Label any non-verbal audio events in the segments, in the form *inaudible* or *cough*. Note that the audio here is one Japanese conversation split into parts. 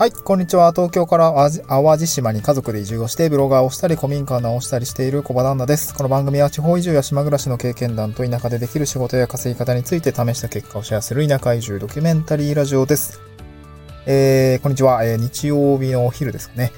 はい、こんにちは。東京から淡路島に家族で移住をして、ブロガーをしたり、古民家を直したりしている小場旦那です。この番組は地方移住や島暮らしの経験談と田舎でできる仕事や稼ぎ方について試した結果をシェアする田舎移住ドキュメンタリーラジオです。えー、こんにちは。えー、日曜日のお昼ですかね。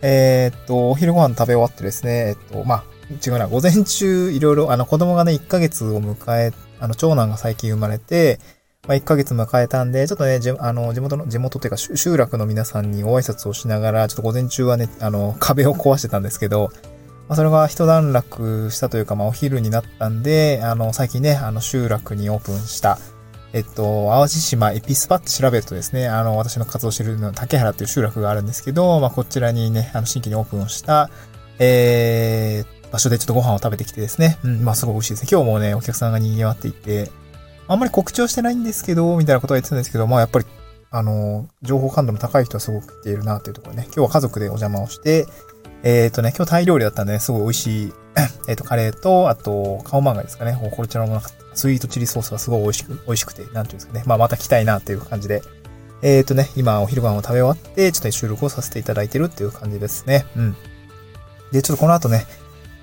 えー、っと、お昼ご飯食べ終わってですね、えっと、まあ、違うな、午前中いろいろ、あの、子供がね、1ヶ月を迎え、あの、長男が最近生まれて、まあ、1ヶ月迎えたんで、ちょっとね、じあの、地元の、地元っていうか、集落の皆さんにご挨拶をしながら、ちょっと午前中はね、あの、壁を壊してたんですけど、まあ、それが一段落したというか、まあ、お昼になったんで、あの、最近ね、あの、集落にオープンした、えっと、淡路島エピスパって調べるとですね、あの、私の活動してるの、竹原っていう集落があるんですけど、まあ、こちらにね、あの、新規にオープンをした、えー、場所でちょっとご飯を食べてきてですね、うん、まあ、すごい美味しいですね。今日もね、お客さんが賑わっていて、あんまり告知をしてないんですけど、みたいなことは言ってたんですけど、まあやっぱり、あの、情報感度の高い人はすごく来ているなというところね、今日は家族でお邪魔をして、えっ、ー、とね、今日タイ料理だったんでね、すごい美味しい、*coughs* えっ、と、カレーと、あと、カオマンガですかね。こちらもなんかスイートチリソースがすごい美味しく、美味しくて、なんていうんですかね。まあまた来たいなっていう感じで、えっ、ー、とね、今お昼ご飯を食べ終わって、ちょっと収録をさせていただいてるっていう感じですね。うん。で、ちょっとこの後ね、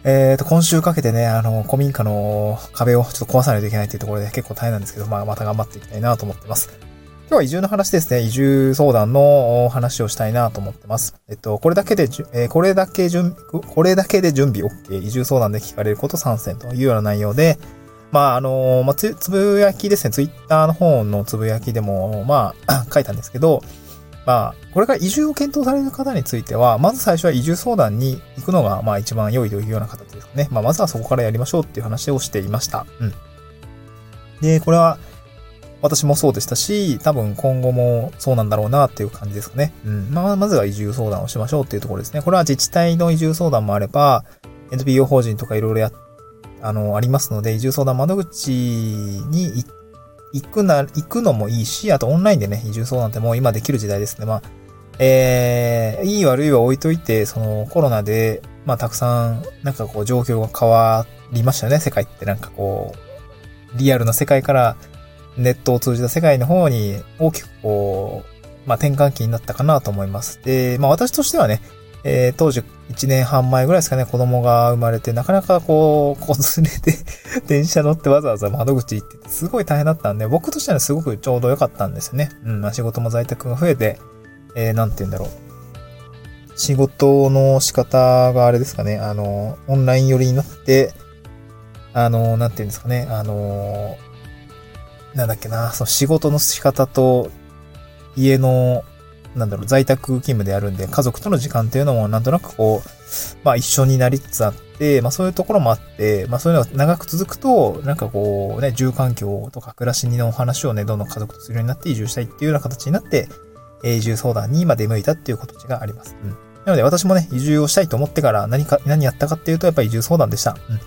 えっ、ー、と、今週かけてね、あの、古民家の壁をちょっと壊さないといけないっていうところで結構大変なんですけど、まあ、また頑張っていきたいなと思ってます。今日は移住の話ですね。移住相談の話をしたいなと思ってます。えっと、これだけで、えー、これだけ準備、これだけで準備 OK。移住相談で聞かれること参戦というような内容で、まあ、あの、まあ、つ、つぶやきですね。ツイッターの方のつぶやきでも、まあ、*clears throat* 書いたんですけど、まあ、これから移住を検討される方については、まず最初は移住相談に行くのが、まあ一番良いというような形ですかね。まあまずはそこからやりましょうっていう話をしていました。うん。で、これは、私もそうでしたし、多分今後もそうなんだろうなっていう感じですかね。うん。まあ、まずは移住相談をしましょうっていうところですね。これは自治体の移住相談もあれば、NPO 法人とかいろいろや、あの、ありますので、移住相談窓口に行っ行くな、行くのもいいし、あとオンラインでね、移住相談ってもう今できる時代ですね。まあ、えー、いい悪いは置いといて、そのコロナで、まあたくさん、なんかこう状況が変わりましたよね、世界ってなんかこう、リアルな世界からネットを通じた世界の方に大きくこう、まあ転換期になったかなと思います。で、まあ私としてはね、えー、当時1年半前ぐらいですかね、子供が生まれて、なかなかこう、*laughs* 子連れで *laughs* 電車乗ってわざわざ窓口行ってて、すごい大変だったんで、僕としてはすごくちょうど良かったんですよね。うん、まあ、仕事も在宅が増えて、えー、なんて言うんだろう。仕事の仕方があれですかね、あの、オンライン寄りになって、あの、なんて言うんですかね、あの、なんだっけな、その仕事の仕方と家のなんだろう、在宅勤務であるんで、家族との時間っていうのもなんとなくこう、まあ一緒になりつつあって、まあそういうところもあって、まあそういうのが長く続くと、なんかこうね、住環境とか暮らしのお話をね、どんどん家族とするようになって移住したいっていうような形になって、移住相談に今出向いたっていう形があります。うん。なので私もね、移住をしたいと思ってから何か、何やったかっていうと、やっぱり移住相談でした。うん。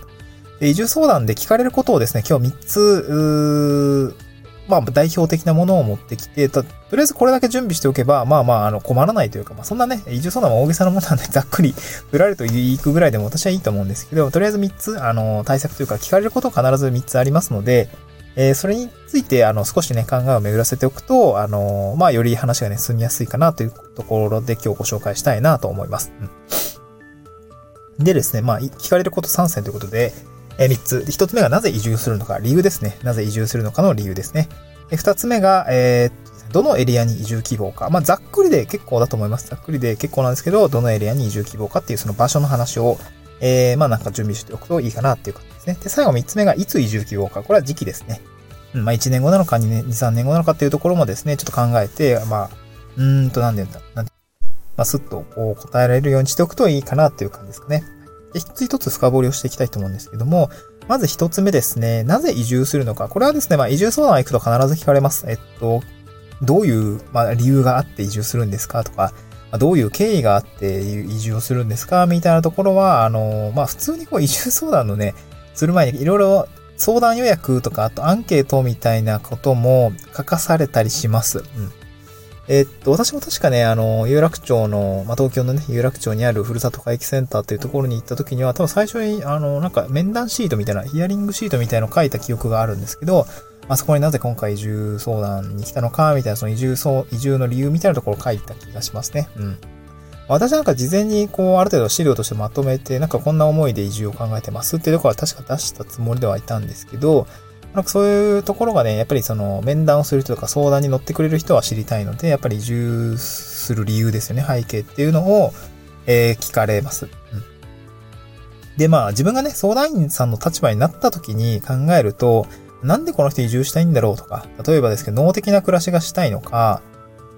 で、移住相談で聞かれることをですね、今日3つ、まあ、代表的なものを持ってきて、と、とりあえずこれだけ準備しておけば、まあまあ、あの、困らないというか、まあ、そんなね、移住相談は大げさなものはね、*laughs* ざっくり、振られると行くぐらいでも私はいいと思うんですけど、とりあえず3つ、あの、対策というか、聞かれること必ず3つありますので、えー、それについて、あの、少しね、考えを巡らせておくと、あの、まあ、より話がね、進みやすいかなというところで今日ご紹介したいなと思います。うん、でですね、まあ、聞かれること3選ということで、え、3つ。1つ目がなぜ移住するのか、理由ですね。なぜ移住するのかの理由ですね。2つ目が、えー、どのエリアに移住希望か。まあ、ざっくりで結構だと思います。ざっくりで結構なんですけど、どのエリアに移住希望かっていうその場所の話を、えー、まあなんか準備しておくといいかなっていう感じですね。で、最後3つ目がいつ移住希望か。これは時期ですね。うん、まあ1年後なのか2年、2、3年後なのかっていうところもですね、ちょっと考えて、まあ、うーんと、なんで言うんだ、なん、まあ、すっとこう答えられるようにしておくといいかなっていう感じですかね。一つ一つ深掘りをしていきたいと思うんですけども、まず一つ目ですね。なぜ移住するのか。これはですね、まあ移住相談行くと必ず聞かれます。えっと、どういう、まあ、理由があって移住するんですかとか、どういう経緯があって移住をするんですかみたいなところは、あの、まあ普通にこう移住相談のね、する前にいろいろ相談予約とか、あとアンケートみたいなことも書かされたりします。うん。えっと、私も確かね、あの、有楽町の、まあ、東京のね、有楽町にあるふるさと回帰センターっていうところに行った時には、多分最初に、あの、なんか面談シートみたいな、ヒアリングシートみたいなの書いた記憶があるんですけど、まあ、そこになぜ今回移住相談に来たのか、みたいな、その移住そう、移住の理由みたいなところを書いた気がしますね。うん。私なんか事前にこう、ある程度資料としてまとめて、なんかこんな思いで移住を考えてますっていうところは確か出したつもりではいたんですけど、なんかそういうところがね、やっぱりその面談をする人とか相談に乗ってくれる人は知りたいので、やっぱり移住する理由ですよね、背景っていうのを、えー、聞かれます。うん。で、まあ自分がね、相談員さんの立場になった時に考えると、なんでこの人移住したいんだろうとか、例えばですけど、脳的な暮らしがしたいのか、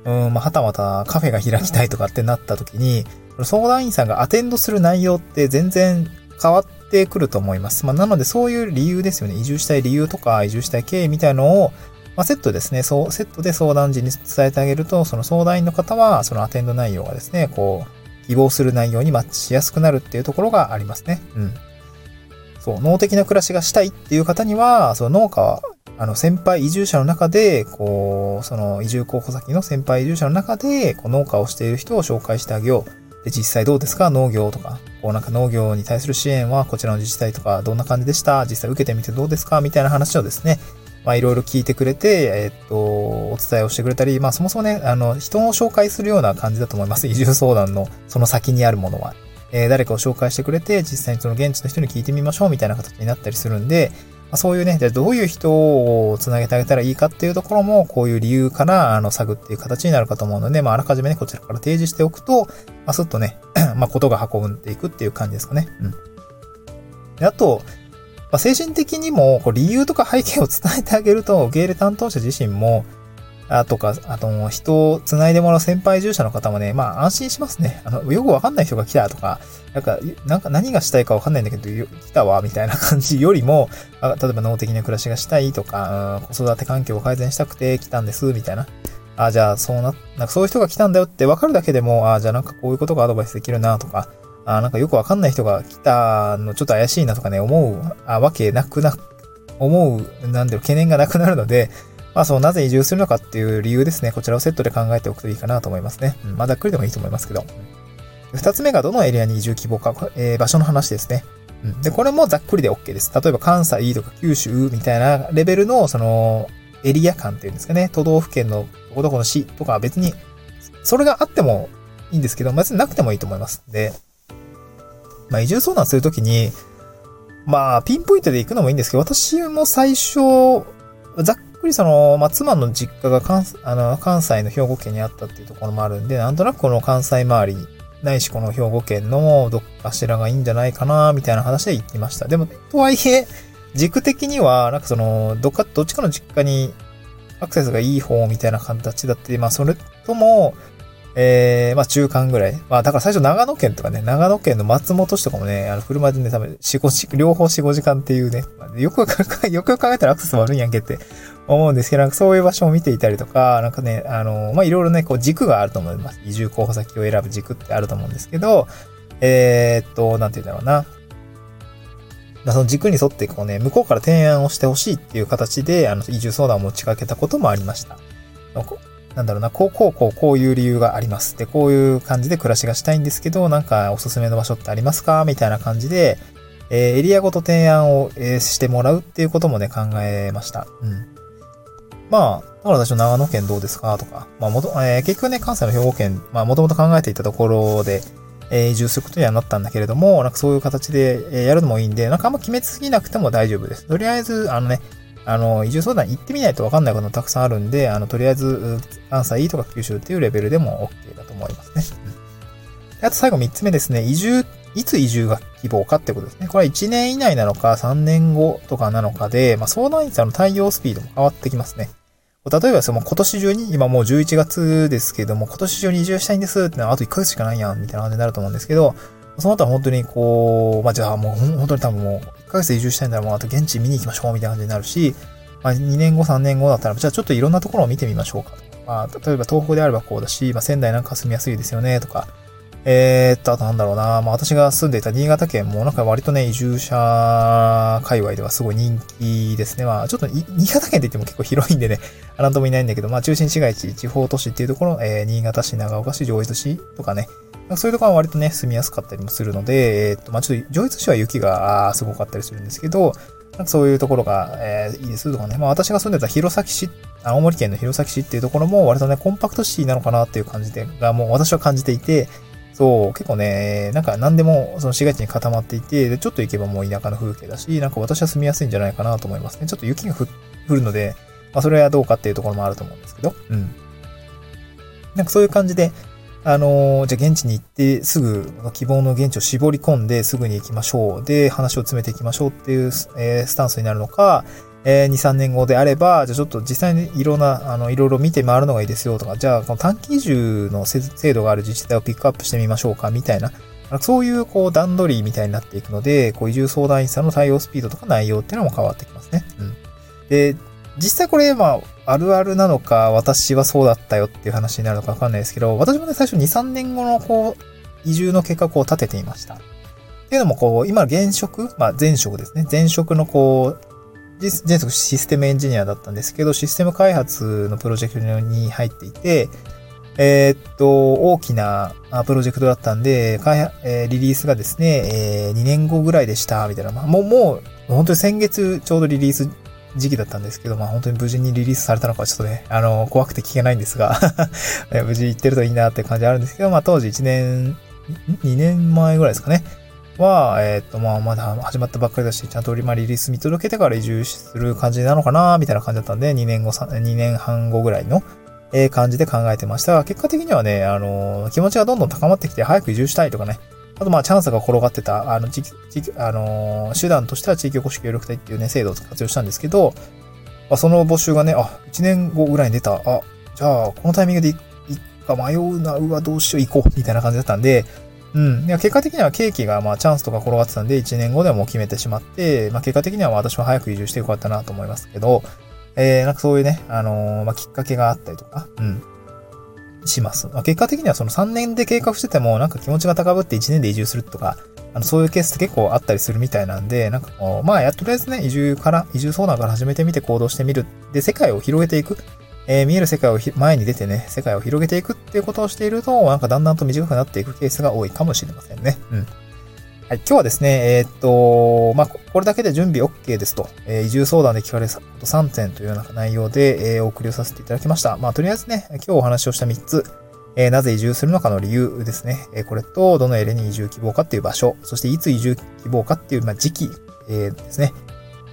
うん、まあ、はたまたカフェが開きたいとかってなった時に、相談員さんがアテンドする内容って全然変わっってくると思います。まあ、なのでそういう理由ですよね。移住したい理由とか、移住したい経緯みたいのを、まあ、セットですね。そう、セットで相談時に伝えてあげると、その相談員の方は、そのアテンド内容がですね、こう、希望する内容にマッチしやすくなるっていうところがありますね。うん。そう、脳的な暮らしがしたいっていう方には、その農家は、あの、先輩移住者の中で、こう、その移住候補先の先輩移住者の中で、こう農家をしている人を紹介してあげよう。で、実際どうですか？農業とか、こうなんか農業に対する支援はこちらの自治体とかどんな感じでした？実際受けてみてどうですか？みたいな話をですね、まあいろいろ聞いてくれて、えっと、お伝えをしてくれたり、まあそもそもね、あの、人を紹介するような感じだと思います。移住相談のその先にあるものは。えー、誰かを紹介してくれて、実際にその現地の人に聞いてみましょうみたいな形になったりするんで、あ、そういうね、じゃあどういう人を繋げてあげたらいいかっていうところも、こういう理由からあの探っていう形になるかと思うので、まあ、あらかじめね、こちらから提示しておくと、まあ、すっとね、*clears throat* まあ、ことが運んでいくっていう感じですかね。うん。であと、まあ、精神的にも、こう理由とか背景を伝えてあげると、受け入れ担当者自身も、あとか、あと、人を繋いでもらう先輩従者の方もね、まあ安心しますね。あの、よくわかんない人が来たとか、なんか、なんか何がしたいかわかんないんだけど、来たわ、みたいな感じ *laughs* よりも、あ例えば脳的な暮らしがしたいとか、子育て環境を改善したくて来たんです、みたいな。あ、じゃあ、そうな、なんかそういう人が来たんだよってわかるだけでも、あ、じゃあなんかこういうことがアドバイスできるな、とか、あ、なんかよくわかんない人が来たのちょっと怪しいなとかね、思うあわけなくな、思う、なんだろう、懸念がなくなるので、まあそう、なぜ移住するのかっていう理由ですね。こちらをセットで考えておくといいかなと思いますね。うん、まあざっくりでもいいと思いますけど。二つ目がどのエリアに移住希望か、えー、場所の話ですね。うん。で、これもざっくりで OK です。例えば関西とか九州みたいなレベルの、その、エリア感っていうんですかね。都道府県のどこどこの市とかは別に、それがあってもいいんですけど、別になくてもいいと思います。で、まあ移住相談するときに、まあ、ピンポイントで行くのもいいんですけど、私も最初、ざっくりその、まあ、妻の実家が関あの関西の兵庫県にあったっていうところもあるんで、なんとなくこの関西周り、ないしこの兵庫県のどっかしらがいいんじゃないかな、みたいな話で行きました。でも、とはいえ、軸的には、なんかその、どっか、どっちかの実家にアクセスがいい方みたいな形だって、まあ、それとも、えー、まあ中間ぐらい。まあだから最初長野県とかね、長野県の松本市とかもね、あの車でね、多分4、5時、両方4、5時間っていうね、よくよく *laughs* よく考えたらアクセス悪いんやんけって思うんですけど、なんかそういう場所を見ていたりとか、なんかね、あの、まあ、いろいろね、こう軸があると思います。移住候補先を選ぶ軸ってあると思うんですけど、えー、っと、なんて言うんだろうな。その軸に沿ってこうね、向こうから提案をしてほしいっていう形で、あの、移住相談を持ちかけたこともありました。なんだろうな、こう、こう、こう、こういう理由があります。で、こういう感じで暮らしがしたいんですけど、なんかおすすめの場所ってありますか？みたいな感じで、えー、エリアごと提案を、えー、してもらうっていうこともね、考えました。うん。まあ、だから私の長野県どうですか？とか、まあ、もと、えー、結局ね、関西の兵庫県、まあ、もともと考えていたところで、え、移住することにはなったんだけれども、なんかそういう形で、え、やるのもいいんで、なんかあんま決めすぎなくても大丈夫です。とりあえず、あのね、あの、移住相談行ってみないとわかんないこともたくさんあるんで、あの、とりあえず、関西とか九州っていうレベルでも OK だと思いますね。うん、あと最後3つ目ですね。移住、いつ移住が希望かってことですね。これは1年以内なのか3年後とかなのかで、まあ、相談員さんの対応スピードも変わってきますね。例えばその今年中に、今もう11月ですけども、今年中に移住したいんですってのはあと1ヶ月しかないやん、みたいな感じになると思うんですけど、その後は本当にこう、まあ、じゃあもう本当に多分もう1ヶ月移住したいんだらもうあと現地見に行きましょうみたいな感じになるし、まあ、2年後、3年後だったら、じゃあちょっといろんなところを見てみましょうか。まあ、例えば東北であればこうだし、まあ、仙台なんか住みやすいですよね、とか、えー、っと、あとなんだろうな。まあ私が住んでいた新潟県もなんか割とね、移住者界隈ではすごい人気ですね。まあちょっと *laughs* 新潟県って言っても結構広いんでね、なんともいないんだけど、まあ中心市街地、地方都市っていうところ、えー、新潟市、長岡市、上越市とかね、そういうところは割とね、住みやすかったりもするので、えー、っと、まあちょっと上越市は雪が *laughs* すごかったりするんですけど、そういうところが、えー、いいですとかね。まあ私が住んでた弘前市、青森県の弘前市っていうところも割とね、コンパクトシティなのかなっていう感じで、がもう私は感じていて、そう、結構ね、なんか何でもその市街地に固まっていて、で、ちょっと行けばもう田舎の風景だし、なんか私は住みやすいんじゃないかなと思いますね。ちょっと雪が降るので、まあそれはどうかっていうところもあると思うんですけど、うん。なんかそういう感じで、あのー、じゃあ現地に行ってすぐ希望の現地を絞り込んですぐに行きましょう。で、話を詰めていきましょうっていう、えー、スタンスになるのか、えー、2、3年後であれば、じゃあちょっと実際にいろんな、あの、いろいろ見て回るのがいいですよとか、じゃあこの短期移住の制度がある自治体をピックアップしてみましょうかみたいな、そういうこう段取りみたいになっていくので、こう移住相談員さんの対応スピードとか内容っていうのも変わってきますね。うん。で、実際これ、まあ、あるあるなのか、私はそうだったよっていう話になるのかわかんないですけど、私もね、最初2、3年後の、こう、移住の計画を立てていました。っていうのも、こう、今、現職、まあ、前職ですね。前職の、こう、前職システムエンジニアだったんですけど、システム開発のプロジェクトに入っていて、えー、っと、大きなプロジェクトだったんで、え、リリースがですね、えー、2年後ぐらいでした、みたいな。まあ、もう、もう、本当に先月ちょうどリリース時期だったんですけど、まあ本当に無事にリリースされたのかちょっとね、あの、怖くて聞けないんですが *laughs* 無事行ってるといいなって感じあるんですけど、まあ当時1年、2年前ぐらいですかね。は、えっ、と、まあ、まだ始まったばっかりだし、ちゃんとまリリース見届けてから移住する感じなのかな、みたいな感じだったんで、2年後、2年半後ぐらいの、えー、感じで考えてました、結果的にはね、あの、気持ちがどんどん高まってきて、早く移住したいとかね、あと、まあ、チャンスが転がってた、あの、地域、あの、手段としては地域おこし協力隊っていうね、制度を活用したんですけど、まあ、その募集がね、あ、1年後ぐらいに出た。あ、じゃあ、このタイミングで行くか迷うな、うわ、どうしよう、行こう、みたいな感じだったんで、うん。いや、結果的にはケーキが、まあ、チャンスとか転がってたんで、1年後でもう決めてしまって、まあ、結果的には私は早く移住してよかったなと思いますけど、えー、なんかそういうね、あのー、まあ、きっかけがあったりとか、うん。します。まあ、結果的にはその3年で計画してても、なんか気持ちが高ぶって1年で移住するとか、あの、そういうケースって結構あったりするみたいなんで、なんかこう、まあ、や、とりあえずね、移住から、移住相談から始めてみて行動してみる。で、世界を広げていく。えー、見える世界を前に出てね、世界を広げていくっていうことをしていると、なんかだんだんと短くなっていくケースが多いかもしれませんね。うん。はい、今日はですね、えー、っと、まあ、これだけで準備 OK ですと、えー、移住相談で聞かれたこと3点というような内容で、えー、お送りをさせていただきました。まあ、とりあえずね、今日お話をした3つ、え、なぜ移住するのかの理由ですね。え、これと、どのエリアに移住希望かっていう場所、そしていつ移住希望かっていう、まあ、時期、え、ですね。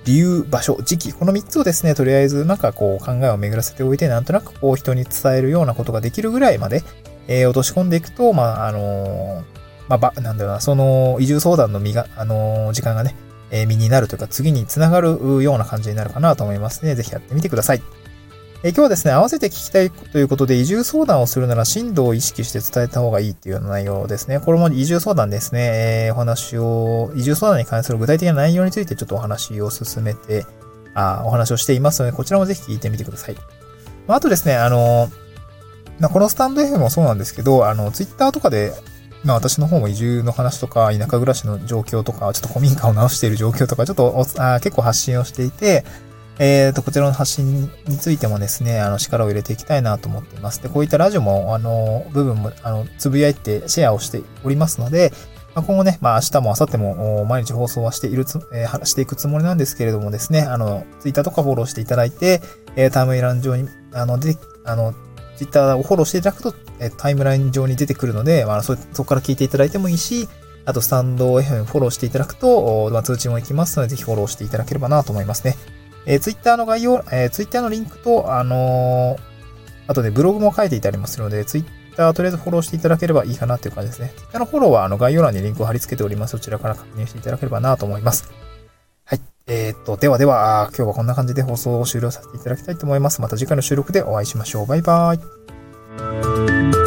理由、場所、時期、この3つをですね、とりあえずなんかこう考えを巡らせておいて、なんとなくこう人に伝えるようなことができるぐらいまで、えー、落とし込んでいくと、まあ、あのー、まあ、ば、なんだろうな、その移住相談の身が、あのー、時間がね、え、身になるというか、次につながるような感じになるかなと思いますね。ぜひやってみてください。え今日はですね、合わせて聞きたいということで、移住相談をするなら進路を意識して伝えた方がいいっていうような内容ですね。これも移住相談ですね。えー、お話を、移住相談に関する具体的な内容についてちょっとお話を進めて、あお話をしていますので、こちらもぜひ聞いてみてください。まあ、あとですね、あの、まあ、このスタンド F もそうなんですけど、あの、ツイッターとかで、まあ私の方も移住の話とか、田舎暮らしの状況とか、ちょっと古民家を直している状況とか、ちょっとあ結構発信をしていて、えっ、ー、と、こちらの発信についてもですね、あの、力を入れていきたいなと思っています。で、こういったラジオも、あの、部分も、あの、つぶやいてシェアをしておりますので、まあ、今後ね、まあ、明日も明後日も毎日放送はしているつ、えー、していくつもりなんですけれどもですね、あの、ツイッターとかフォローしていただいて、えー、タイムライン上に、あの、で、あの、ツイッターをフォローしていただくと、えー、タイムライン上に出てくるので、まあ、そ、そこから聞いていただいてもいいし、あと、スタンド FM フォローしていただくと、まあ、通知も行きますので、ぜひフォローしていただければなと思いますね。えー、ツイッターの概要、えー、ツイッターのリンクと、あのー、あとね、ブログも書いていたりまするので、ツイッターとりあえずフォローしていただければいいかなという感じですね。ツイッターのフォローは、あの、概要欄にリンクを貼り付けております。そちらから確認していただければなと思います。はい。えー、っと、ではでは、今日はこんな感じで放送を終了させていただきたいと思います。また次回の収録でお会いしましょう。バイバーイ。